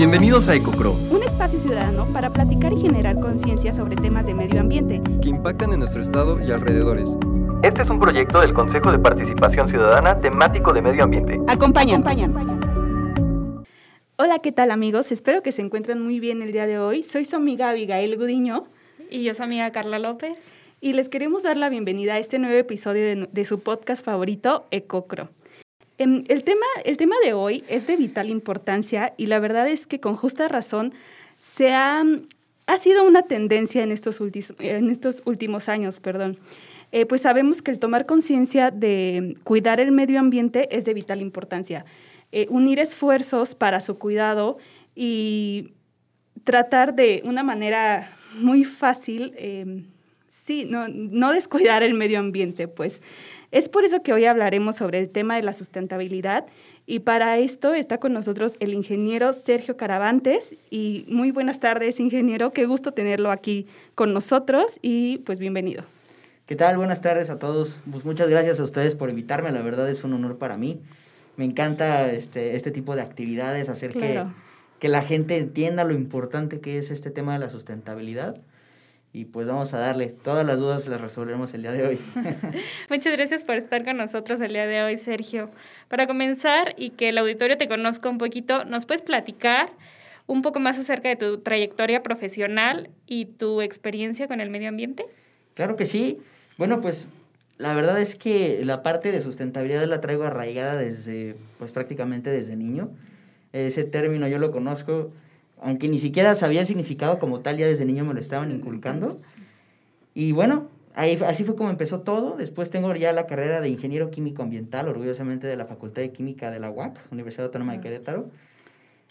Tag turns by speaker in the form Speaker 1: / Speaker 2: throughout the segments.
Speaker 1: Bienvenidos a EcoCro,
Speaker 2: un espacio ciudadano para platicar y generar conciencia sobre temas de medio ambiente
Speaker 3: que impactan en nuestro estado y alrededores.
Speaker 1: Este es un proyecto del Consejo de Participación Ciudadana temático de medio ambiente.
Speaker 2: Acompañan. Hola, ¿qué tal amigos? Espero que se encuentren muy bien el día de hoy. Soy su amiga Abigail Gudiño.
Speaker 4: Y yo soy amiga Carla López.
Speaker 2: Y les queremos dar la bienvenida a este nuevo episodio de, de su podcast favorito, Ecocro. Em, el, tema, el tema de hoy es de vital importancia y la verdad es que con justa razón se ha, ha sido una tendencia en estos, en estos últimos años. Perdón. Eh, pues sabemos que el tomar conciencia de cuidar el medio ambiente es de vital importancia. Eh, unir esfuerzos para su cuidado y tratar de una manera muy fácil, em, sí, no, no descuidar el medio ambiente, pues. Es por eso que hoy hablaremos sobre el tema de la sustentabilidad y para esto está con nosotros el ingeniero Sergio Caravantes y muy buenas tardes ingeniero, qué gusto tenerlo aquí con nosotros y pues bienvenido.
Speaker 5: ¿Qué tal? Buenas tardes a todos. Pues muchas gracias a ustedes por invitarme, la verdad es un honor para mí. Me encanta este, este tipo de actividades, hacer que, que la gente entienda lo importante que es este tema de la sustentabilidad y pues vamos a darle. Todas las dudas las resolveremos el día de hoy.
Speaker 4: Muchas gracias por estar con nosotros el día de hoy, Sergio. Para comenzar y que el auditorio te conozca un poquito, ¿nos puedes platicar un poco más acerca de tu trayectoria profesional y tu experiencia con el medio ambiente?
Speaker 5: Claro que sí. Bueno, pues la verdad es que la parte de sustentabilidad la traigo arraigada desde, pues prácticamente desde niño. Ese término yo lo conozco aunque ni siquiera sabía el significado como tal, ya desde niño me lo estaban inculcando. Y bueno, ahí, así fue como empezó todo. Después tengo ya la carrera de ingeniero químico ambiental, orgullosamente de la Facultad de Química de la UAC, Universidad Autónoma de Querétaro.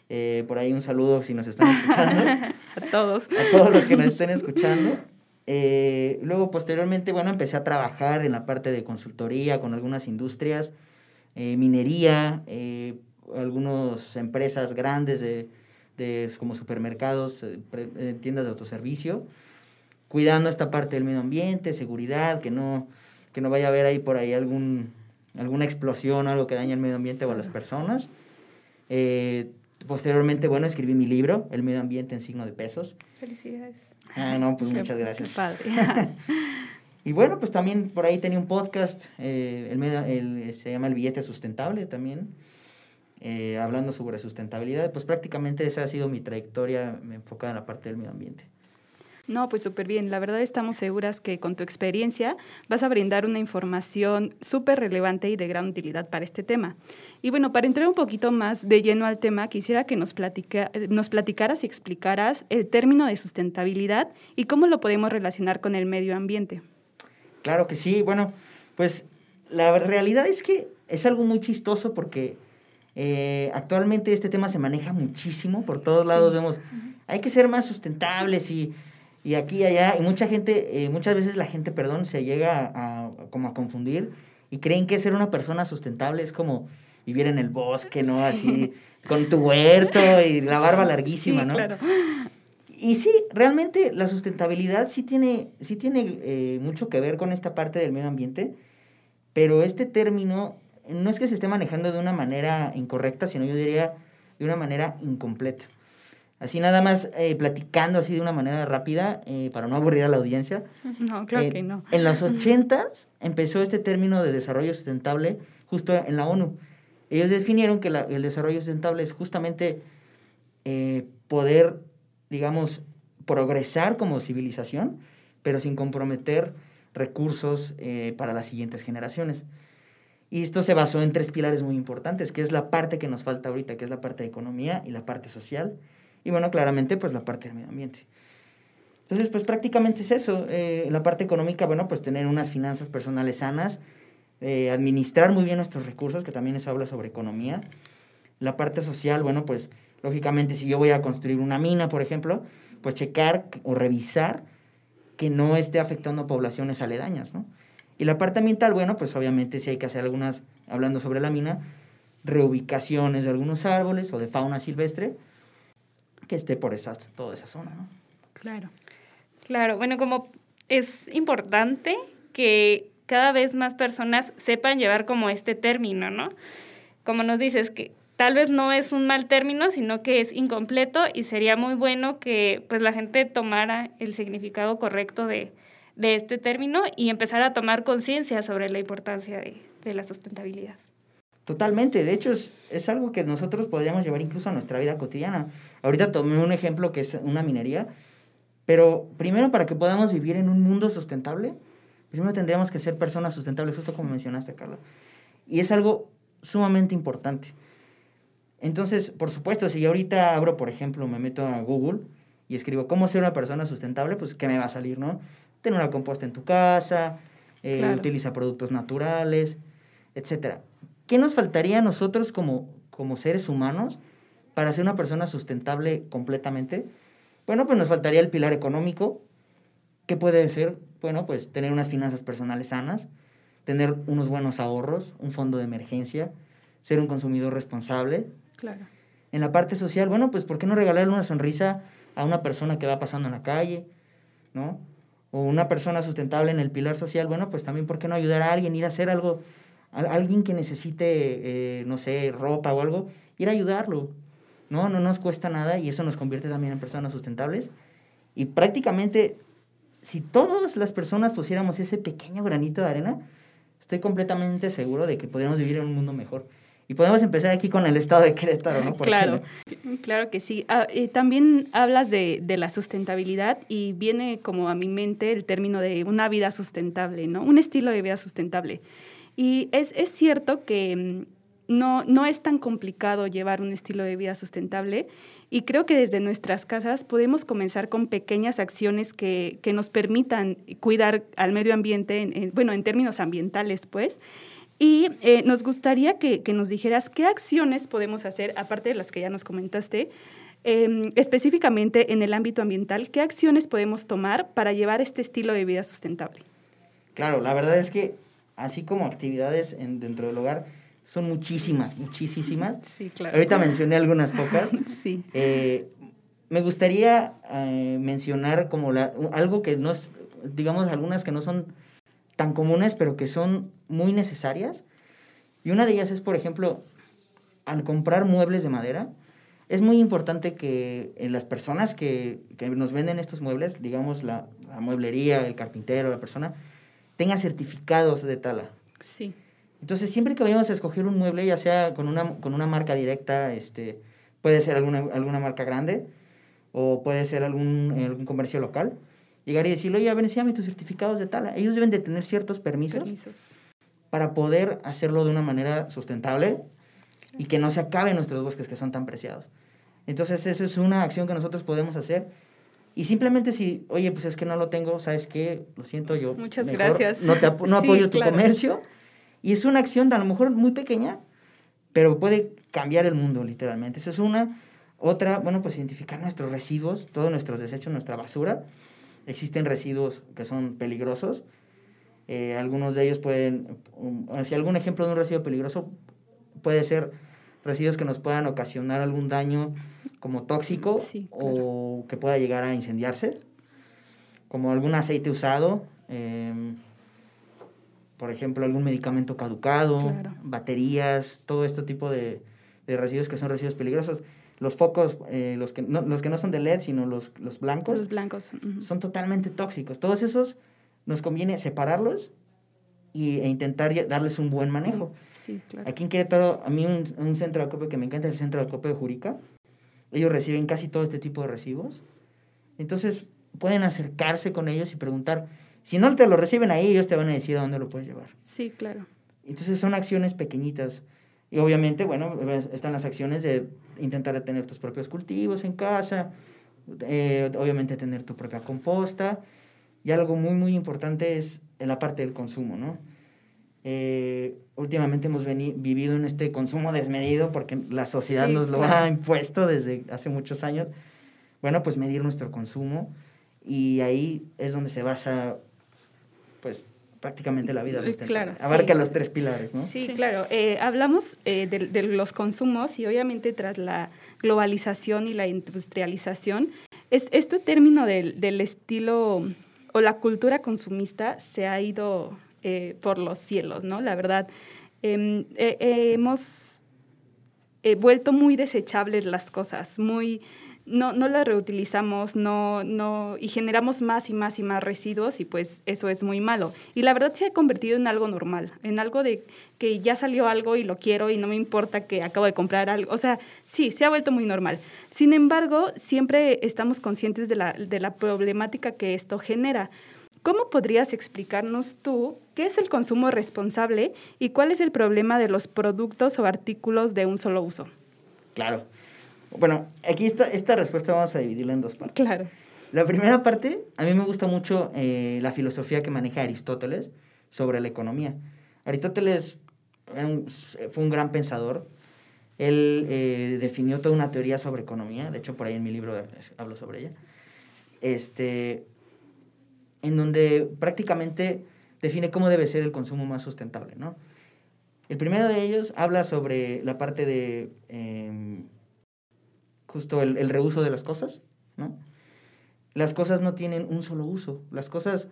Speaker 5: Eh, por ahí un saludo si nos están escuchando.
Speaker 2: a todos.
Speaker 5: A todos los que nos estén escuchando. Eh, luego, posteriormente, bueno, empecé a trabajar en la parte de consultoría con algunas industrias, eh, minería, algunas empresas grandes de, como supermercados, eh, eh, tiendas de autoservicio, cuidando esta parte del medio ambiente, seguridad, que no, que no vaya a haber ahí por ahí algún, alguna explosión o algo que dañe el medio ambiente o a las personas. Eh, posteriormente, bueno, escribí mi libro, El medio ambiente en signo de pesos.
Speaker 4: Felicidades.
Speaker 5: Ah, no, pues muchas gracias. y bueno, pues también por ahí tenía un podcast, el medio, el, se llama El Billete Sustentable también eh, hablando sobre sustentabilidad, pues prácticamente esa ha sido mi trayectoria enfocada en la parte del medio ambiente.
Speaker 2: No, pues súper bien. La verdad estamos seguras que con tu experiencia vas a brindar una información súper relevante y de gran utilidad para este tema. Y bueno, para entrar un poquito más de lleno al tema, quisiera que nos, platica, nos platicaras y explicaras el término de sustentabilidad y cómo lo podemos relacionar con el medio ambiente.
Speaker 5: Claro que sí. Bueno, pues la realidad es que es algo muy chistoso porque eh, actualmente este tema se maneja muchísimo, por todos lados vemos, hay que ser más sustentables y, y aquí y allá, y mucha gente, eh, muchas veces la gente, perdón, se llega a, como a confundir y creen que ser una persona sustentable es como vivir en el bosque, ¿no? Así, con tu huerto y la barba larguísima, ¿no? Claro. Y sí, realmente la sustentabilidad sí tiene, sí tiene eh, mucho que ver con esta parte del medio ambiente, pero este término no es que se esté manejando de una manera incorrecta, sino yo diría de una manera incompleta. Así nada más eh, platicando así de una manera rápida, eh, para no aburrir a la audiencia.
Speaker 2: No, creo eh, que no.
Speaker 5: En los 80 empezó este término de desarrollo sustentable justo en la ONU. Ellos definieron que el desarrollo sustentable es justamente poder, digamos, progresar como civilización, pero sin comprometer recursos para las siguientes generaciones. Y esto se basó en tres pilares muy importantes, que es la parte que nos falta ahorita, que es la parte de economía y la parte social. Y bueno, claramente, pues la parte del medio ambiente. Entonces, pues prácticamente es eso. Eh, la parte económica, bueno, pues tener unas finanzas personales sanas, eh, administrar muy bien nuestros recursos, que también eso habla sobre economía. La parte social, bueno, pues lógicamente si yo voy a construir una mina, por ejemplo, pues checar o revisar que no esté afectando poblaciones aledañas, ¿no? Y la parte ambiental, bueno, pues obviamente sí hay que hacer algunas, hablando sobre la mina, reubicaciones de algunos árboles o de fauna silvestre que esté por esa, toda esa zona, ¿no?
Speaker 4: Claro. Claro, bueno, como es importante que cada vez más personas sepan llevar como este término, ¿no? Como nos dices, que tal vez no es un mal término, sino que es incompleto y sería muy bueno que pues la gente tomara el significado correcto de, de este término y empezar a tomar conciencia sobre la importancia de, de la sustentabilidad.
Speaker 5: Totalmente, de hecho es, es, algo que nosotros podríamos llevar incluso a nuestra vida cotidiana. Ahorita tomé un ejemplo que es una minería, pero primero para que podamos vivir en un mundo sustentable, primero tendríamos que ser personas sustentables, justo como mencionaste, Carla. Y es algo sumamente importante. Entonces, por supuesto, si yo ahorita abro, por ejemplo, me meto a Google y escribo cómo ser una persona sustentable, pues ¿qué me va a salir, no? Tener una composta en tu casa, eh, claro. utiliza productos naturales, etcétera. ¿Qué nos faltaría a nosotros como, como seres humanos para ser una persona sustentable completamente? Bueno, pues nos faltaría el pilar económico. ¿Qué puede ser? Bueno, pues tener unas finanzas personales sanas, tener unos buenos ahorros, un fondo de emergencia, ser un consumidor responsable.
Speaker 2: Claro.
Speaker 5: En la parte social, bueno, pues ¿por qué no regalarle una sonrisa a una persona que va pasando en la calle? ¿No? O una persona sustentable en el pilar social, bueno, pues también ¿por qué no ayudar a alguien, ir a hacer algo alguien que necesite, eh, no sé, ropa o algo, ir a ayudarlo. No, no nos cuesta nada y eso nos convierte también en personas sustentables. Y prácticamente, si todas las personas pusiéramos ese pequeño granito de arena, estoy completamente seguro de que podríamos vivir en un mundo mejor. Y podemos empezar aquí con el estado de Querétaro, ¿no?
Speaker 2: Por claro, ejemplo. claro que sí. Ah, eh, también hablas de, de, la sustentabilidad y viene como a mi mente el término de una vida sustentable, ¿no? Un estilo de vida sustentable. Y es, es cierto que mm, no, no es tan complicado llevar un estilo de vida sustentable y creo que desde nuestras casas podemos comenzar con pequeñas acciones que, que nos permitan cuidar al medio ambiente, en, en, bueno, en términos ambientales, pues. Y eh, nos gustaría que, que, nos dijeras qué acciones podemos hacer, aparte de las que ya nos comentaste, eh, específicamente en el ámbito ambiental, qué acciones podemos tomar para llevar este estilo de vida sustentable.
Speaker 5: Claro, la verdad es que así como actividades en, dentro del hogar, son muchísimas, muchísimas.
Speaker 2: Sí, claro.
Speaker 5: Ahorita mencioné algunas pocas.
Speaker 2: sí.
Speaker 5: Eh, me gustaría eh, mencionar como la, algo que no es, digamos, algunas que no son tan comunes, pero que son muy necesarias. Y una de ellas es, por ejemplo, al comprar muebles de madera, es muy importante que en las personas que, que nos venden estos muebles, digamos la, la mueblería, el carpintero, la persona, tenga certificados de tala.
Speaker 2: Sí.
Speaker 5: Entonces, siempre que vayamos a escoger un mueble, ya sea con una, con una marca directa, este, puede ser alguna, alguna marca grande o puede ser algún, algún comercio local, llegar y decirle, oye, a ver, enséñame tus certificados de tala. Ellos deben de tener ciertos permisos,
Speaker 2: Permisos.
Speaker 5: para poder hacerlo de una manera sustentable y que no se acaben nuestros bosques que son tan preciados. Entonces, esa es una acción que nosotros podemos hacer y simplemente si, oye, pues es que no lo tengo, ¿sabes qué? Lo siento, yo.
Speaker 2: Muchas gracias.
Speaker 5: No, te ap no apoyo sí, tu claro. comercio. Y es una acción, a lo mejor muy pequeña, pero puede cambiar el mundo, literalmente. Esa es una. Otra, bueno, pues identificar nuestros residuos, todos nuestros desechos, nuestra basura. Existen residuos que son peligrosos. Eh, algunos de ellos pueden, um, si algún ejemplo de un residuo peligroso puede ser residuos que nos puedan ocasionar algún daño como tóxico
Speaker 2: sí, claro.
Speaker 5: o que pueda llegar a incendiarse, como algún aceite usado, eh, por ejemplo, algún medicamento caducado,
Speaker 2: claro.
Speaker 5: baterías, todo este tipo de, de, residuos que son residuos peligrosos. Los focos, eh, los, que no, los que no son de LED, sino los, los blancos,
Speaker 2: los blancos. Uh -huh.
Speaker 5: son totalmente tóxicos. Todos esos nos conviene separarlos y, e intentar darles un buen manejo.
Speaker 2: Sí, claro.
Speaker 5: Aquí en Querétaro, a mí un, un centro de acopio que me encanta es el centro de acopio de Jurica. Ellos reciben casi todo este tipo de residuos. Entonces, pueden acercarse con ellos y preguntar. Si no te lo reciben ahí, ellos te van a decir a dónde lo puedes llevar.
Speaker 2: Sí, claro.
Speaker 5: Entonces, son acciones pequeñitas. Y obviamente, bueno, están las acciones de intentar tener tus propios cultivos en casa, eh, obviamente tener tu propia composta. Y algo muy, muy importante es en la parte del consumo, ¿no? Eh, últimamente hemos vivido en este consumo desmedido porque la sociedad sí, nos lo claro. ha impuesto desde hace muchos años. Bueno, pues medir nuestro consumo y ahí es donde se basa, pues, prácticamente la vida sustentable.
Speaker 2: Claro,
Speaker 5: Abarca
Speaker 2: sí.
Speaker 5: los tres pilares, ¿no?
Speaker 2: Sí, sí. claro. Eh, hablamos eh, de, de, los consumos y obviamente tras la globalización y la industrialización, es, este término del, del estilo o la cultura consumista se ha ido eh, por los cielos, ¿no? La verdad, eh, eh, hemos eh, vuelto muy desechables las cosas, muy no, no las reutilizamos, no, no, y generamos más y más y más residuos y pues eso es muy malo. Y la verdad se ha convertido en algo normal, en algo de que ya salió algo y lo quiero y no me importa que acabo de comprar algo. O sea, sí, se ha vuelto muy normal. Sin embargo, siempre estamos conscientes de la, de la problemática que esto genera. ¿Cómo podrías explicarnos tú qué es el consumo responsable y cuál es el problema de los productos o artículos de un solo uso?
Speaker 5: Claro. Bueno, aquí esta, esta respuesta vamos a dividirla en dos partes.
Speaker 2: Claro.
Speaker 5: La primera parte, a mí me gusta mucho eh, la filosofía que maneja Aristóteles sobre la economía. Aristóteles fue un gran pensador. Él eh, definió toda una teoría sobre economía. De hecho, por ahí en mi libro hablo sobre ella. Este, en donde prácticamente define cómo debe ser el consumo más sustentable, ¿no? El primero de ellos habla sobre la parte de em, justo el, el, reuso de las cosas, ¿no? Las cosas no tienen un solo uso, las cosas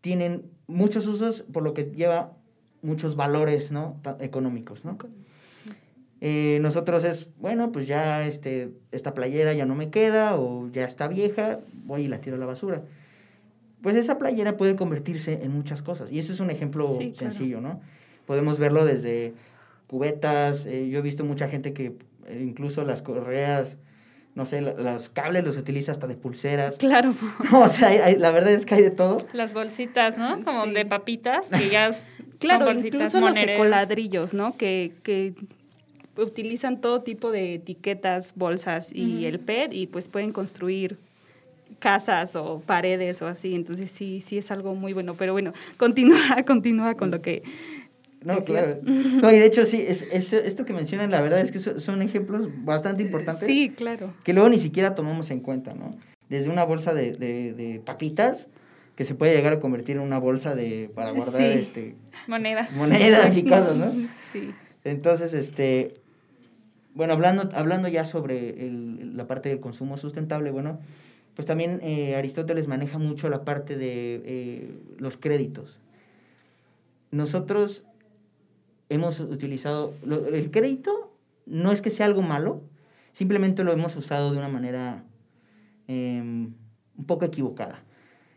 Speaker 5: tienen muchos usos, por lo que lleva muchos valores, ¿no? económicos, ¿no? Sí. Eh, nosotros es, bueno, pues ya este, esta playera ya no me queda o ya está vieja, voy y la tiro a la basura. Pues esa playera puede convertirse en muchas cosas. Y ese es un ejemplo sí, sencillo, claro. ¿no? Podemos verlo desde cubetas, eh, yo he visto mucha gente que eh, incluso las correas, no sé, los cables los utiliza hasta de pulseras.
Speaker 2: Claro.
Speaker 5: o sea, hay, hay, la verdad es que hay de todo.
Speaker 4: Las bolsitas, ¿no? Como sí. de papitas, que ya
Speaker 2: Claro,
Speaker 4: son bolsitas
Speaker 2: incluso
Speaker 4: moneres.
Speaker 2: los ecoladrillos, ¿no? Que, que utilizan todo tipo de etiquetas, bolsas y uh -huh. el PET y pues pueden construir casas o paredes o así, entonces sí, sí es algo muy bueno, pero bueno, continúa, continúa con lo que
Speaker 5: no, claro. No, y de hecho, sí, es, es, esto que mencionan, la verdad es que son, son, ejemplos bastante importantes.
Speaker 2: Sí, claro.
Speaker 5: Que luego ni siquiera tomamos en cuenta, ¿no? Desde una bolsa de, de, de papitas, que se puede llegar a convertir en una bolsa de para guardar
Speaker 2: Sí.
Speaker 5: este
Speaker 4: Monedas.
Speaker 5: monedas y cosas, ¿no?
Speaker 2: Sí.
Speaker 5: Entonces, este, bueno, hablando, hablando ya sobre el, la parte del consumo sustentable, bueno, pues también eh, Aristóteles maneja mucho la parte de eh, los créditos. Nosotros hemos utilizado, lo, el crédito no es que sea algo malo, simplemente lo hemos usado de una manera eh, un poco equivocada.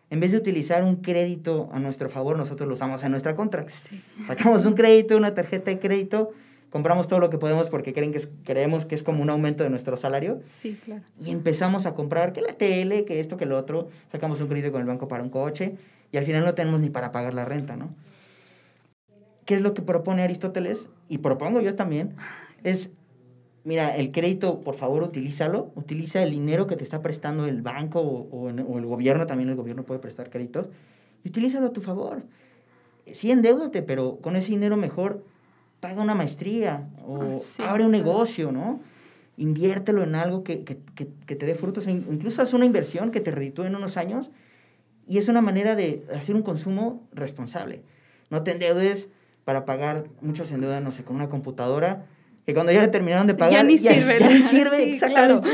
Speaker 5: En vez de utilizar un crédito a nuestro favor, nosotros lo usamos en nuestra contra.
Speaker 2: Sí.
Speaker 5: Sacamos un crédito, una tarjeta de crédito, compramos todo lo que podemos porque creen que es, creemos que es como un aumento de nuestro salario.
Speaker 2: Sí, claro.
Speaker 5: Y empezamos a comprar que la tele, que esto, que lo otro. Sacamos un crédito con el banco para un coche y al final no tenemos ni para pagar la renta, ¿no? ¿Qué es lo que propone Aristóteles? Y propongo yo también. Es, mira, el crédito, por favor, utilízalo. Utiliza el dinero que te está prestando el banco o, o, o el gobierno, también el gobierno puede prestar créditos. Y utilízalo a tu favor. Sí, endeudate, pero con ese dinero mejor paga una maestría o
Speaker 2: Sí,
Speaker 5: abre un
Speaker 2: claro.
Speaker 5: negocio, ¿no? Inviértelo en algo que, que, que, que te dé frutos. Incluso haz una inversión que te reditúe en unos años. Y es una manera de hacer un consumo responsable. No te endeudes para pagar, muchos se endeudan, no sé, con una computadora, que cuando ya le terminaron de pagar,
Speaker 2: Ya ni
Speaker 5: ya,
Speaker 2: sirve,
Speaker 5: ya ni sirve,
Speaker 2: Sí,
Speaker 5: exactamente.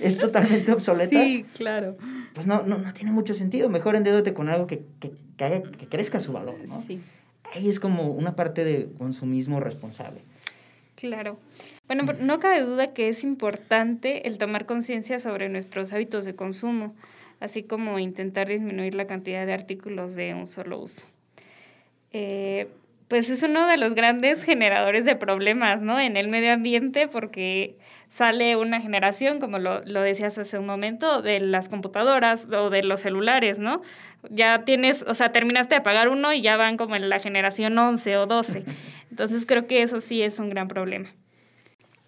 Speaker 5: Es totalmente obsoleta.
Speaker 2: Sí, claro.
Speaker 5: Pues no, no, no tiene mucho sentido. Mejor endeudate con algo que, que, que haga que crezca su valor, ¿no?
Speaker 2: Sí.
Speaker 5: Ahí es como una parte de consumismo responsable.
Speaker 4: Claro. Bueno, no cabe duda que es importante el tomar conciencia sobre nuestros hábitos de consumo, así como intentar disminuir la cantidad de artículos de un solo uso. Eh, pues es uno de los grandes generadores de problemas, ¿no? En el medio ambiente, porque sale una generación, como lo, lo decías hace un momento, de las computadoras o de los celulares, ¿no? Ya tienes, o sea, terminaste de pagar uno y ya van como en la generación 11 o 12. Entonces creo que eso sí es un gran problema.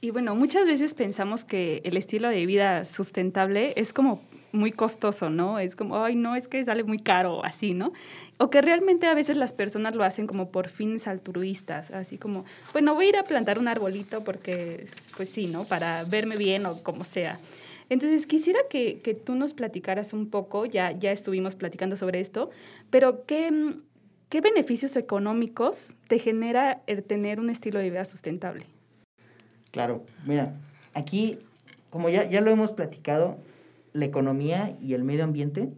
Speaker 2: Y bueno, muchas veces pensamos que el estilo de vida sustentable es como muy costoso, ¿no? Es como, ay, no, es que sale muy caro, así, ¿no? O que realmente a veces las personas lo hacen como por fines altruistas, así como, bueno, voy a ir a plantar un arbolito porque, pues sí, ¿no? Para verme bien o como sea. Entonces, quisiera que, que tú nos platicaras un poco, ya, ya estuvimos platicando sobre esto, pero ¿qué, ¿qué beneficios económicos te genera el tener un estilo de vida sustentable?
Speaker 5: Claro, mira, aquí, como ya, ya lo hemos platicado, la economía y el medio ambiente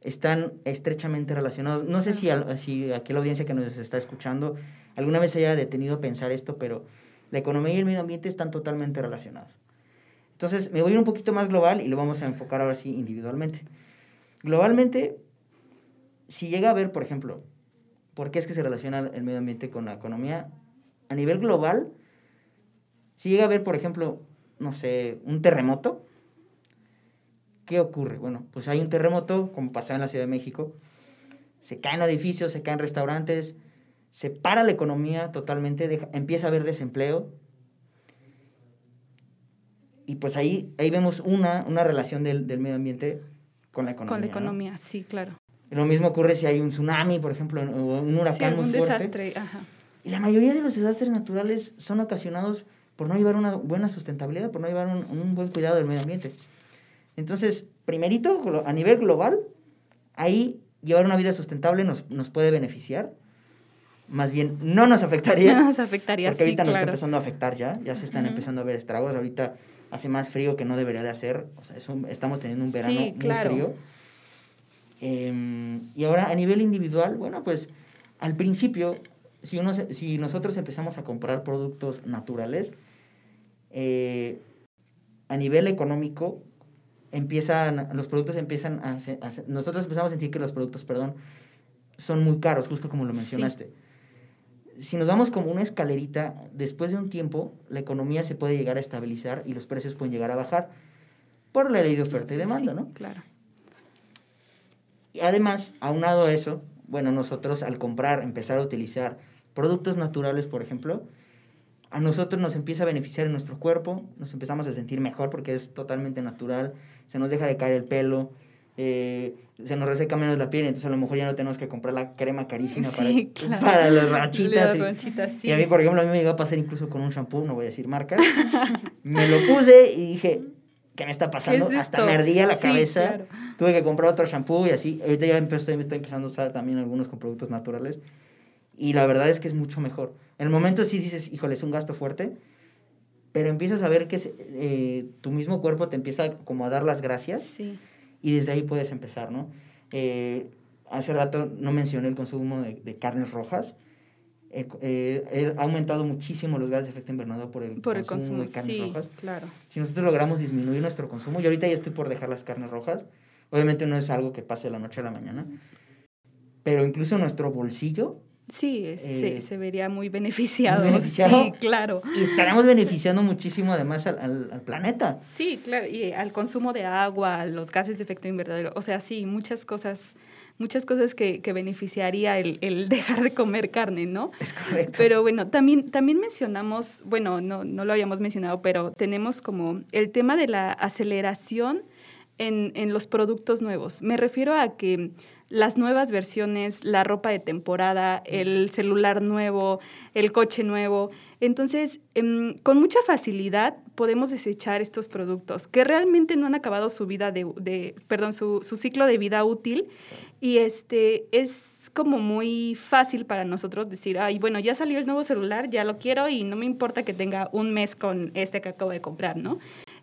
Speaker 5: están estrechamente relacionados. No sé si, a, si aquí la audiencia que nos está escuchando alguna vez haya detenido a pensar esto, pero la economía y el medio ambiente están totalmente relacionados. Entonces, me voy a ir un poquito más global y lo vamos a enfocar ahora sí individualmente. Globalmente, si llega a ver, por ejemplo, por qué es que se relaciona el medio ambiente con la economía, a nivel global, si llega a ver, por ejemplo, no sé, un terremoto, ¿qué ocurre? Bueno, pues hay un terremoto, como pasaba en la Ciudad de México, se caen edificios, se caen restaurantes, se para la economía totalmente, empieza a haber desempleo. Y pues ahí, ahí vemos una, una relación del, del medio ambiente con la economía.
Speaker 2: Con la economía, sí, claro.
Speaker 5: Lo mismo ocurre si hay un tsunami, por ejemplo, o un huracán muy fuerte.
Speaker 2: desastre, ajá.
Speaker 5: Y la mayoría de los desastres naturales son ocasionados por no llevar una buena sustentabilidad, por no llevar un, un buen cuidado del medio ambiente. Entonces, primerito, a nivel global, ahí llevar una vida sustentable nos, nos puede beneficiar. Más bien, no nos afectaría.
Speaker 2: No nos afectaría,
Speaker 5: Porque ahorita
Speaker 2: sí,
Speaker 5: nos está empezando a afectar ya. Ya se están empezando a ver estragos. Ahorita hace más frío que no debería de hacer. O sea, es un- estamos teniendo un verano
Speaker 2: Sí,
Speaker 5: muy frío. Em, y ahora, a nivel individual, bueno, pues al principio, si, uno si nosotros empezamos a comprar productos naturales, eh, a nivel económico, empiezan, los productos empiezan a, nosotros empezamos a sentir que los productos, perdón, son muy caros, justo como lo
Speaker 2: Sí.
Speaker 5: mencionaste. Si nos vamos como una escalerita, después de un tiempo, la economía se puede llegar a estabilizar y los precios pueden llegar a bajar por la ley de oferta y demanda,
Speaker 2: Sí,
Speaker 5: ¿no?
Speaker 2: Claro.
Speaker 5: Y además, aunado a eso, bueno, nosotros al comprar, empezar a utilizar productos naturales, por ejemplo, a nosotros nos empieza a beneficiar en nuestro cuerpo, nos empezamos a sentir mejor porque es totalmente natural, se nos deja de caer el pelo, eh, se nos reseca menos la piel, entonces a lo mejor ya no tenemos que comprar la crema carísima
Speaker 2: Sí,
Speaker 5: para,
Speaker 2: claro.
Speaker 5: para las ranchitas.
Speaker 2: Las
Speaker 5: y-
Speaker 2: ranchitas, sí.
Speaker 5: y a mí, por ejemplo, a mí me llegó a pasar incluso con un shampoo, no voy a decir marca. me lo puse y dije, ¿qué me está pasando?
Speaker 2: ¿Qué es
Speaker 5: Hasta me ardía la
Speaker 2: Sí,
Speaker 5: cabeza.
Speaker 2: claro.
Speaker 5: Tuve que comprar otro shampoo y así. Ahorita ya empecé, estoy empezando a usar también algunos con productos naturales. Y la verdad es que es mucho mejor. En el momento sí dices, híjole, es un gasto fuerte. Pero empiezas a ver que eh, tu mismo cuerpo te empieza como a dar las gracias
Speaker 2: Sí.
Speaker 5: y desde ahí puedes empezar, ¿no? Eh, hace rato no mencioné el consumo de, de carnes rojas. Eh, eh, ha aumentado muchísimo los gases de efecto invernadero por el,
Speaker 2: Por el consumo,
Speaker 5: de carnes
Speaker 2: sí,
Speaker 5: rojas.
Speaker 2: claro.
Speaker 5: Si nosotros logramos disminuir nuestro consumo, y ahorita ya estoy por dejar las carnes rojas, obviamente no es algo que pase de la noche a la mañana, pero incluso nuestro bolsillo,
Speaker 2: Sí, es-
Speaker 5: Eh,
Speaker 2: se, se vería muy beneficiado.
Speaker 5: beneficiado?
Speaker 2: Sí, claro.
Speaker 5: y estaremos beneficiando muchísimo además al, al- al planeta.
Speaker 2: Sí, claro, y al consumo de agua, a los gases de efecto invernadero, o sea, sí, muchas cosas, muchas cosas que, que beneficiaría el, el dejar de comer carne, ¿no?
Speaker 5: Es correcto.
Speaker 2: Pero bueno, también, también mencionamos, bueno, no, no lo habíamos mencionado, pero tenemos como el tema de la aceleración en, en los productos nuevos. Me refiero a que las nuevas versiones, la ropa de temporada, el celular nuevo, el coche nuevo. Entonces, em, con mucha facilidad podemos desechar estos productos que realmente no han acabado su vida de, de- perdón, su, su ciclo de vida útil. Y este es como muy fácil para nosotros decir, ay, bueno, ya salió el nuevo celular, ya lo quiero y no me importa que tenga un mes con este que acabo de comprar, ¿no?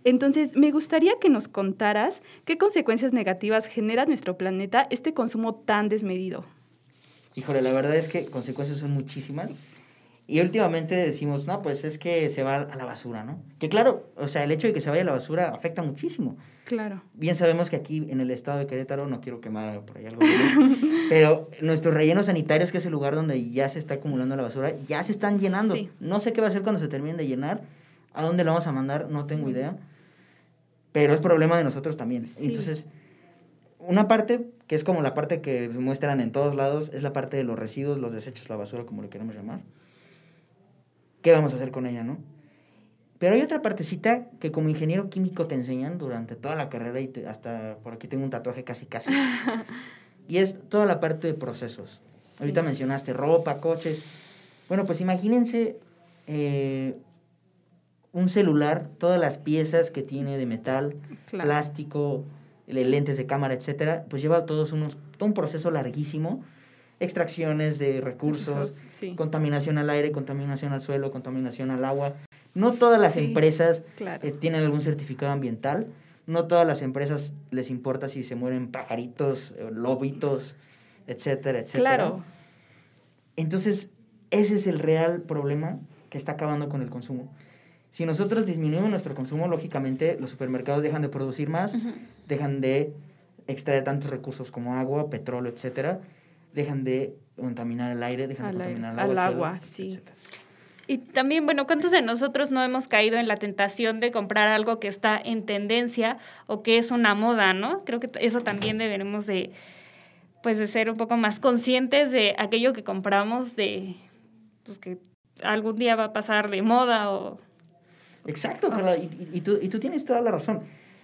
Speaker 2: Entonces, me gustaría que nos contaras qué consecuencias negativas genera en nuestro planeta este consumo tan desmedido.
Speaker 5: Híjole, la verdad es que consecuencias son muchísimas. Y últimamente decimos, no, pues es que se va a la basura, ¿no? Que claro, o sea, el hecho de que se vaya a la basura afecta muchísimo.
Speaker 2: Claro.
Speaker 5: Bien sabemos que aquí en el estado de Querétaro, no quiero quemar por ahí algo, pero nuestros rellenos sanitarios, que es el lugar donde ya se está acumulando la basura, ya se están llenando.
Speaker 2: Sí.
Speaker 5: No sé qué va a hacer cuando se terminen de llenar, a dónde la vamos a mandar, no tengo idea, pero es problema de nosotros también.
Speaker 2: Sí.
Speaker 5: Entonces, una parte, que es como la parte que muestran en todos lados, es la parte de los residuos, los desechos, la basura, como le queremos llamar. ¿Qué vamos a hacer con ella, no? Pero hay otra partecita que como ingeniero químico te enseñan durante toda la carrera y te- hasta por aquí tengo un tatuaje casi casi. y es toda la parte de procesos.
Speaker 2: Sí.
Speaker 5: Ahorita mencionaste ropa, coches. Bueno, pues imagínense eh, un celular, todas las piezas que tiene de metal,
Speaker 2: Claro.
Speaker 5: plástico, le- lentes de cámara, etcétera, pues lleva todos unos, todo un proceso larguísimo, extracciones de recursos,
Speaker 2: sí.
Speaker 5: contaminación al aire, contaminación al suelo, contaminación al agua. No todas las
Speaker 2: Sí,
Speaker 5: empresas
Speaker 2: claro.
Speaker 5: eh, tienen algún certificado ambiental, no todas las empresas les importa si se mueren pajaritos, eh, lobitos, etcétera, etcétera.
Speaker 2: Claro.
Speaker 5: Entonces, ese es el real problema que está acabando con el consumo. Si nosotros disminuimos nuestro consumo, lógicamente los supermercados dejan de producir más, dejan de extraer tantos recursos como agua, petróleo, etcétera, dejan de contaminar el aire, dejan de
Speaker 2: Al aire,
Speaker 5: contaminar el
Speaker 2: al
Speaker 5: agua, el suelo,
Speaker 2: agua, sí.
Speaker 5: etcétera.
Speaker 4: Y también, bueno, ¿cuántos de nosotros no hemos caído en la tentación de comprar algo que está en tendencia o que es una moda, ¿no? Creo que eso también deberemos de, pues, de ser un poco más conscientes de aquello que compramos, de, pues, que algún día va a pasar de moda o...
Speaker 5: Exacto, Carla, y, y- y tú, y tú tienes toda la razón.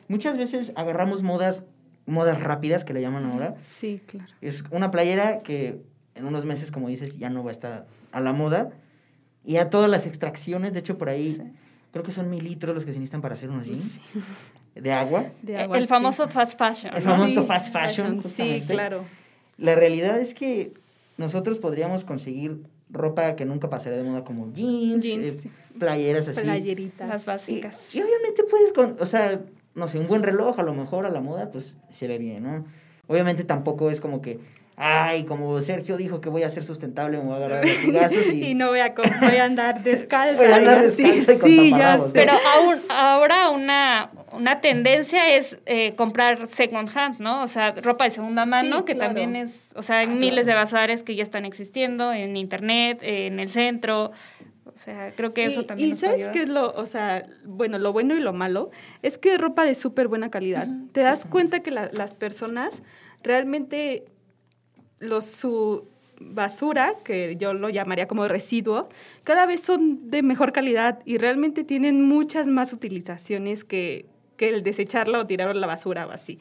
Speaker 5: Muchas veces agarramos modas, modas rápidas que le llaman ahora.
Speaker 2: Sí, claro.
Speaker 5: Es una playera que en unos meses, como dices, ya no va a estar a la moda. Y a todas las extracciones, de hecho por ahí, creo que son mil litros los que se necesitan para hacer unos jeans de agua.
Speaker 2: De agua,
Speaker 4: el
Speaker 2: sí.
Speaker 4: famoso fast fashion.
Speaker 5: El famoso
Speaker 2: Sí,
Speaker 5: fast fashion.
Speaker 2: Sí, claro.
Speaker 5: La realidad es que nosotros podríamos conseguir ropa que nunca pasaría de moda como jeans,
Speaker 2: Jeans,
Speaker 5: eh, playeras así.
Speaker 2: Playeritas.
Speaker 4: Las
Speaker 5: Y,
Speaker 4: básicas.
Speaker 5: y obviamente puedes, con, o sea, no sé, un buen reloj a lo mejor a la moda, pues se ve bien, ¿no? Obviamente tampoco es como que, ay, como Sergio dijo que voy a ser sustentable, me voy a agarrar los latigazos y...
Speaker 2: y no voy a, voy a andar descalza.
Speaker 5: Voy a andar descalza y con
Speaker 2: Sí, ya sé.
Speaker 4: Pero aún, ahora una, una tendencia es eh, comprar second hand, ¿no? O sea, ropa de segunda mano,
Speaker 2: Sí,
Speaker 4: que
Speaker 2: claro.
Speaker 4: también es, o sea, hay
Speaker 5: Ah,
Speaker 4: miles
Speaker 5: claro.
Speaker 4: de bazares que ya están existiendo en internet, en el centro. O sea, creo que eso
Speaker 2: y,
Speaker 4: también
Speaker 2: y
Speaker 4: nos
Speaker 2: sabes qué es lo, o sea, bueno, lo bueno y lo malo es que es ropa de súper buena calidad. Te das cuenta que la- las personas realmente los su basura, que yo lo llamaría como residuo, cada vez son de mejor calidad y realmente tienen muchas más utilizaciones que, que el desecharla o tirarla a la basura o así.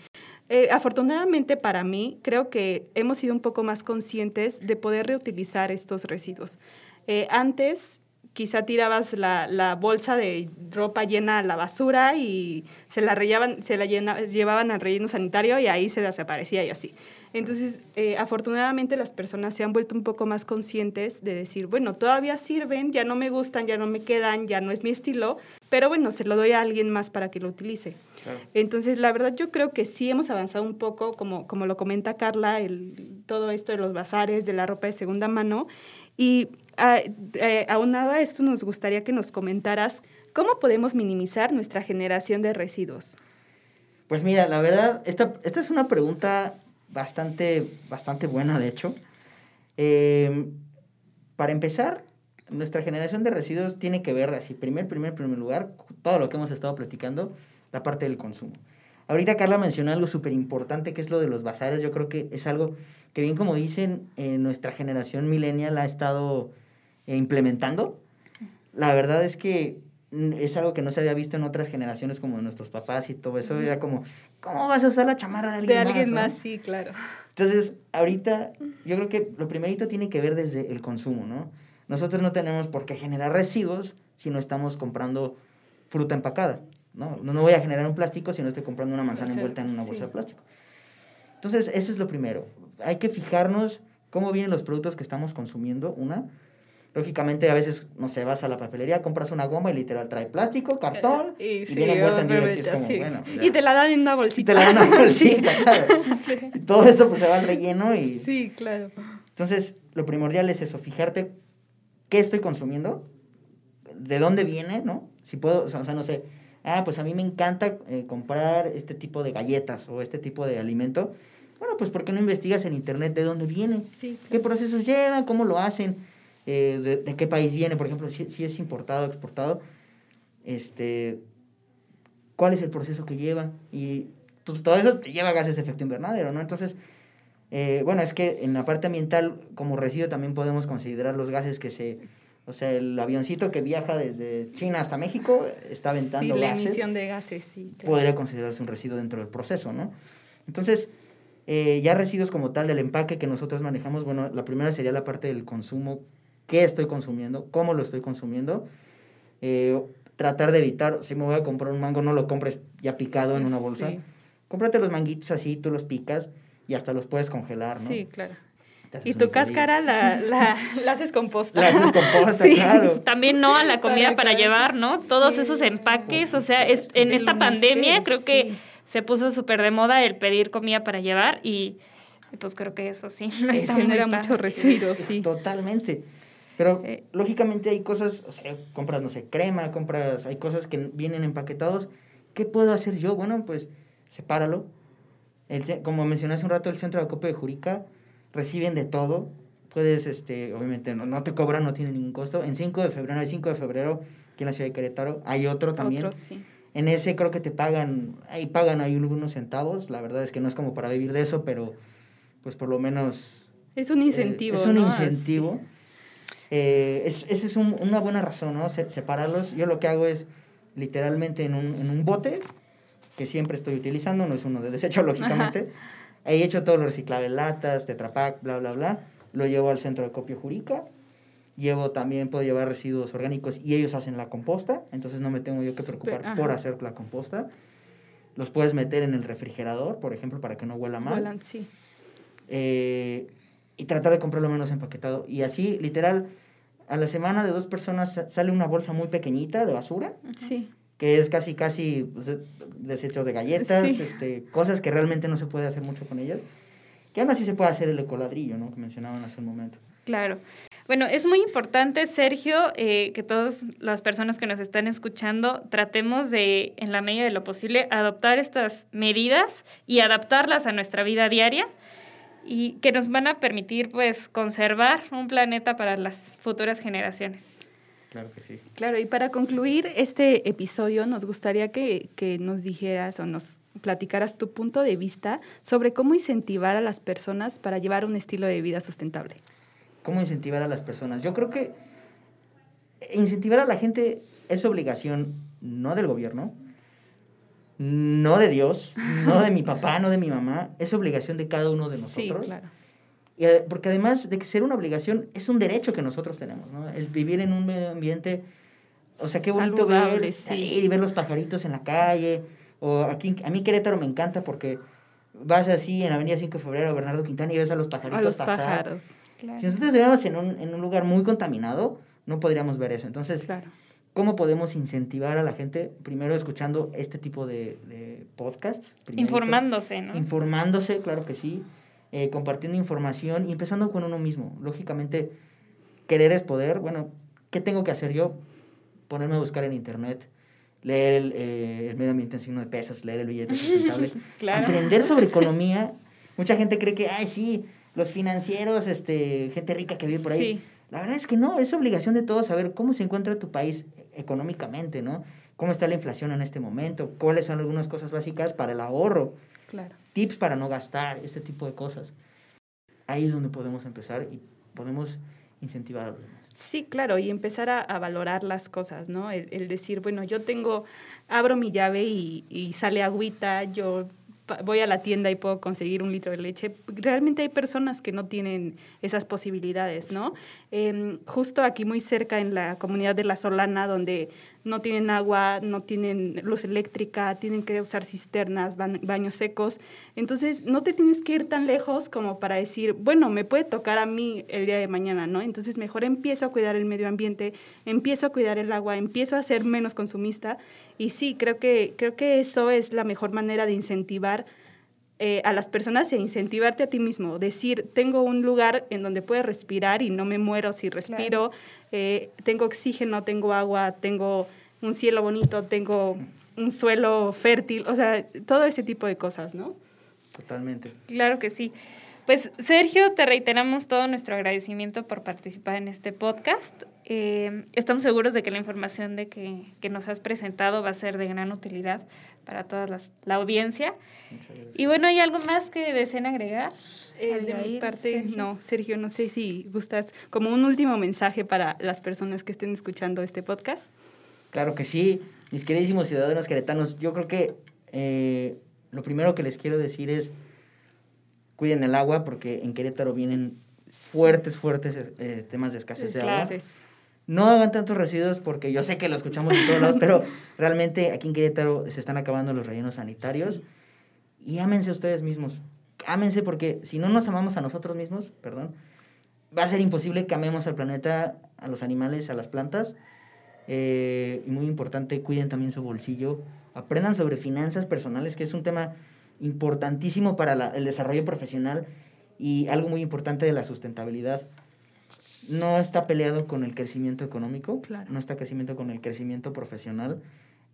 Speaker 2: Eh, afortunadamente para mí, creo que hemos sido un poco más conscientes de poder reutilizar estos residuos. Eh, antes quizá tirabas la, la bolsa de ropa llena a la basura y se la, rellaban, se la llevaban al relleno sanitario y ahí se desaparecía y así. Entonces, eh, afortunadamente las personas se han vuelto un poco más conscientes de decir, bueno, todavía sirven, ya no me gustan, ya no me quedan, ya no es mi estilo, pero bueno, se lo doy a alguien más para que lo utilice. Entonces, la verdad, yo creo que sí hemos avanzado un poco, como, como lo comenta Carla, el, todo esto de los bazares, de la ropa de segunda mano. Y ah, eh, aunado a esto, nos gustaría que nos comentaras cómo podemos minimizar nuestra generación de residuos.
Speaker 5: Pues mira, la verdad, esta, esta es una pregunta bastante, bastante buena, de hecho. Eh, para empezar, nuestra generación de residuos tiene que ver, así, primer, primer, primer lugar, todo lo que hemos estado platicando, la parte del consumo. Ahorita Carla mencionó algo súper importante que es lo de los bazares. Yo creo que es algo que bien como dicen, eh, nuestra generación millennial ha estado eh, implementando. La verdad es que es algo que no se había visto en otras generaciones como de nuestros papás y todo eso. Era como, ¿cómo vas a usar la chamarra de alguien
Speaker 2: De
Speaker 5: más?
Speaker 2: alguien
Speaker 5: no?
Speaker 2: más, sí, claro.
Speaker 5: Entonces, ahorita yo creo que lo primerito tiene que ver desde el consumo, ¿no? Nosotros no tenemos por qué generar residuos si no estamos comprando fruta empacada, ¿no? No, voy a generar un plástico si no estoy comprando una manzana envuelta en una
Speaker 2: sí.
Speaker 5: bolsa de plástico. Entonces, eso es lo primero. Hay que fijarnos cómo vienen los productos que estamos consumiendo, una. Lógicamente, a veces, no sé, vas a la papelería, compras una goma y literal trae plástico, cartón, y,
Speaker 2: sí,
Speaker 5: viene envuelta en Durex. y es como,
Speaker 2: sí.
Speaker 5: bueno.
Speaker 2: Y te la dan en una
Speaker 5: Y
Speaker 2: bolsita.
Speaker 5: te la dan a una bolsita, claro. Y Todo eso pues se va al relleno y...
Speaker 2: Sí, claro.
Speaker 5: Entonces, lo primordial es eso, fijarte qué estoy consumiendo, de dónde viene, ¿no? Si puedo, o sea, no sé, ah, pues a mí me encanta eh, comprar este tipo de galletas o este tipo de alimento. Bueno, pues ¿por qué no investigas en internet de dónde viene?
Speaker 2: Sí,
Speaker 5: ¿Qué procesos llevan? ¿Cómo lo hacen? Eh, de, de qué país viene? Por ejemplo, si, si es importado o exportado, este, ¿cuál es el proceso que lleva? Y pues, todo eso te lleva gases de efecto invernadero, ¿no? Entonces, eh, bueno, es que en la parte ambiental, como residuo, también podemos considerar los gases que se... O sea, el avioncito que viaja desde China hasta México está aventando
Speaker 2: sí, la
Speaker 5: gases
Speaker 2: emisión de gases, sí. claro.
Speaker 5: podría considerarse un residuo dentro del proceso, ¿no? Entonces, eh, ya residuos como tal del empaque que nosotros manejamos, bueno, la primera sería la parte del consumo, qué estoy consumiendo, cómo lo estoy consumiendo, eh, tratar de evitar, si me voy a comprar un mango, no lo compres ya picado en una bolsa,
Speaker 2: Sí,
Speaker 5: cómprate los manguitos así, tú los picas y hasta los puedes congelar, ¿no?
Speaker 2: sí, claro. Y tu cáscara la, la, la haces composta.
Speaker 5: La haces composta,
Speaker 2: Sí.
Speaker 5: claro.
Speaker 4: También no a la comida
Speaker 2: Para
Speaker 4: llevar, ¿no? Todos
Speaker 2: Sí,
Speaker 4: esos empaques, o sea, es- en esta pandemia creo que
Speaker 2: sí.
Speaker 4: se puso súper de moda el pedir comida para llevar y pues creo que eso sí no está
Speaker 2: genera mucho residuo, sí.
Speaker 5: Totalmente. Pero
Speaker 4: Eh.
Speaker 5: lógicamente hay cosas, o sea, compras, no sé, crema, compras, hay cosas que vienen empaquetados. ¿Qué puedo hacer yo? Bueno, pues sepáralo. El como mencioné hace un rato, el centro de acopio de Jurica reciben de todo. Puedes, este, obviamente, no, no te cobran, no tiene ningún costo. En 5 de febrero, el 5 de febrero, aquí en la ciudad de Querétaro, hay otro también.
Speaker 2: Otros, sí.
Speaker 5: En ese creo que te pagan, ahí pagan ahí algunos centavos. La verdad es que no es como para vivir de eso, pero pues por lo menos
Speaker 2: Es un incentivo.
Speaker 5: eh, es un
Speaker 2: ¿no?
Speaker 5: incentivo. Eh, es, esa es un- una buena razón, ¿no? Se- separarlos. Yo lo que hago es literalmente en un, en un bote, que siempre estoy utilizando, no es uno de desecho, lógicamente. He hecho todo lo reciclable, latas, tetrapack, bla, bla, bla. Lo llevo al centro de copio Jurica. Llevo también, puedo llevar residuos orgánicos y ellos hacen la composta, entonces no me tengo yo que preocupar por hacer la composta. Los puedes meter en el refrigerador, por ejemplo, para que no huela mal
Speaker 2: Vuelan, sí.
Speaker 5: eh, y tratar de comprar lo menos empaquetado. Y así, literal, a la semana de dos personas sa- sale una bolsa muy pequeñita de basura,
Speaker 2: Sí.
Speaker 5: que es casi, casi pues, de- desechos de galletas,
Speaker 2: Sí.
Speaker 5: este, cosas que realmente no se puede hacer mucho con ellas. Que aún así se puede hacer el ecoladrillo, ¿no? Que mencionaban hace un momento.
Speaker 4: Claro. Bueno, es muy importante, Sergio, eh, que todas las personas que nos están escuchando tratemos de, en la medida de lo posible, adoptar estas medidas y adaptarlas a nuestra vida diaria y que nos van a permitir, pues, conservar un planeta para las futuras generaciones.
Speaker 5: Claro que sí.
Speaker 2: Claro, y para concluir este episodio, nos gustaría que, que nos dijeras o nos platicaras tu punto de vista sobre cómo incentivar a las personas para llevar un estilo de vida sustentable.
Speaker 5: ¿Cómo incentivar a las personas? Yo creo que incentivar a la gente es obligación no del gobierno, no de Dios, no de mi papá, no de mi mamá, es obligación de cada uno de nosotros.
Speaker 2: Sí, claro.
Speaker 5: Y, eh, porque además de que ser una obligación, es un derecho que nosotros tenemos, ¿no? El vivir en un medio ambiente, o sea, qué bonito
Speaker 2: Saludable,
Speaker 5: ver,
Speaker 2: sí.
Speaker 5: salir y ver los pajaritos en la calle, o aquí, a mí Querétaro me encanta porque vas así en la Avenida 5 de Febrero, Bernardo Quintana, y ves a los pajaritos
Speaker 2: A los
Speaker 5: pasar.
Speaker 2: pájaros.
Speaker 4: Claro.
Speaker 5: Si nosotros viviéramos en un, en un lugar muy contaminado, no podríamos ver eso. Entonces,
Speaker 2: Claro.
Speaker 5: ¿Cómo podemos incentivar a la gente? Primero escuchando este tipo de, de podcasts. primerito.
Speaker 4: Informándose, ¿no?
Speaker 5: Informándose, claro que sí. eh, compartiendo información y empezando con uno mismo. Lógicamente, querer es poder. Bueno, ¿qué tengo que hacer yo? Ponerme a buscar en internet, leer el, eh, el medio ambiente en signo de pesos, leer el billete sustentable,
Speaker 4: Claro.
Speaker 5: aprender sobre economía. Mucha gente cree que, ay, sí, los financieros, este, gente rica que vive por ahí.
Speaker 2: Sí.
Speaker 5: La verdad es que no, es obligación de todos saber cómo se encuentra tu país económicamente, ¿no? Cómo está la inflación en este momento, cuáles son algunas cosas básicas para el ahorro,
Speaker 2: Claro.
Speaker 5: tips para no gastar, este tipo de cosas. Ahí es donde podemos empezar y podemos incentivar a los demás.
Speaker 2: Sí, claro, y empezar a, a valorar las cosas, ¿no? El, el decir, bueno, yo tengo, abro mi llave y, y sale agüita, yo voy a la tienda y puedo conseguir un litro de leche. Realmente hay personas que no tienen esas posibilidades, ¿no? Em, justo aquí muy cerca en la comunidad de La Solana, donde no tienen agua, no tienen luz eléctrica, tienen que usar cisternas, baños secos. Entonces, no te tienes que ir tan lejos como para decir, bueno, me puede tocar a mí el día de mañana, ¿no? Entonces, mejor empiezo a cuidar el medio ambiente, empiezo a cuidar el agua, empiezo a ser menos consumista. Y sí, creo que, creo que eso es la mejor manera de incentivar eh, a las personas e incentivarte a ti mismo. Decir, tengo un lugar en donde puedo respirar y no me muero si respiro. eh, tengo oxígeno, tengo agua, tengo un cielo bonito, tengo un suelo fértil. O sea, todo ese tipo de cosas, ¿no?
Speaker 5: Totalmente.
Speaker 4: Claro que sí. Pues Sergio, te reiteramos todo nuestro agradecimiento por participar en este podcast. Eh, estamos seguros de que la información de que, que nos has presentado va a ser de gran utilidad para toda las- la audiencia. Y bueno, ¿hay algo más que deseen agregar?
Speaker 2: Eh, de mi parte,
Speaker 4: Sergio.
Speaker 2: no, Sergio, no sé si gustas como un último mensaje para las personas que estén escuchando este podcast.
Speaker 5: Claro que sí, mis queridísimos ciudadanos queretanos, yo creo que eh, lo primero que les quiero decir es cuiden el agua porque en Querétaro vienen fuertes, fuertes eh, temas de escasez de agua. No hagan tantos residuos porque yo sé que lo escuchamos en todos lados, pero realmente aquí en Querétaro se están acabando los rellenos sanitarios.
Speaker 2: Sí.
Speaker 5: Y ámense ustedes mismos. Ámense porque si no nos amamos a nosotros mismos, perdón, va a ser imposible que amemos al planeta, a los animales, a las plantas. Eh, y muy importante, cuiden también su bolsillo. Aprendan sobre finanzas personales, que es un tema importantísimo para la- el desarrollo profesional y algo muy importante de la sustentabilidad. No está peleado con el crecimiento económico,
Speaker 2: Claro.
Speaker 5: no está crecimiento con el crecimiento profesional.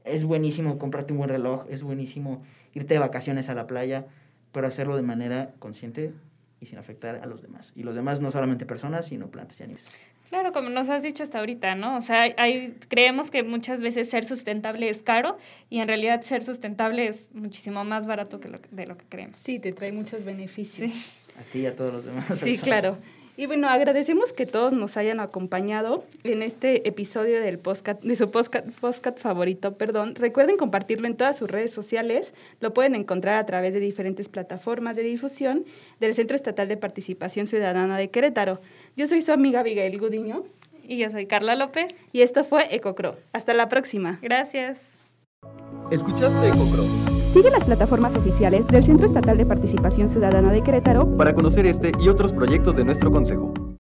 Speaker 5: Es buenísimo comprarte un buen reloj, es buenísimo irte de vacaciones a la playa, pero hacerlo de manera consciente y sin afectar a los demás. Y los demás no solamente personas, sino plantas y animales.
Speaker 4: Claro, como nos has dicho hasta ahorita, ¿no? O sea, hay- hay, creemos que muchas veces ser sustentable es caro y en realidad ser sustentable es muchísimo más barato que lo, de lo que creemos.
Speaker 2: Sí, te trae muchos beneficios.
Speaker 4: Sí.
Speaker 5: A ti y a todos los demás.
Speaker 2: Sí,
Speaker 5: personas.
Speaker 2: claro. Y bueno, agradecemos que todos nos hayan acompañado en este episodio del podcast, de su podcast, podcast favorito, perdón. Recuerden compartirlo en todas sus redes sociales. Lo pueden encontrar a través de diferentes plataformas de difusión del Centro Estatal de Participación Ciudadana de Querétaro. Yo soy su amiga Abigail Gudiño
Speaker 4: Y yo soy Carla López.
Speaker 2: y esto fue Ecocro. Hasta la próxima.
Speaker 4: Gracias.
Speaker 3: ¿Escuchaste Ecocro?
Speaker 2: Sigue las plataformas oficiales del Centro Estatal de Participación Ciudadana de Querétaro
Speaker 1: Para conocer este y otros proyectos de nuestro consejo.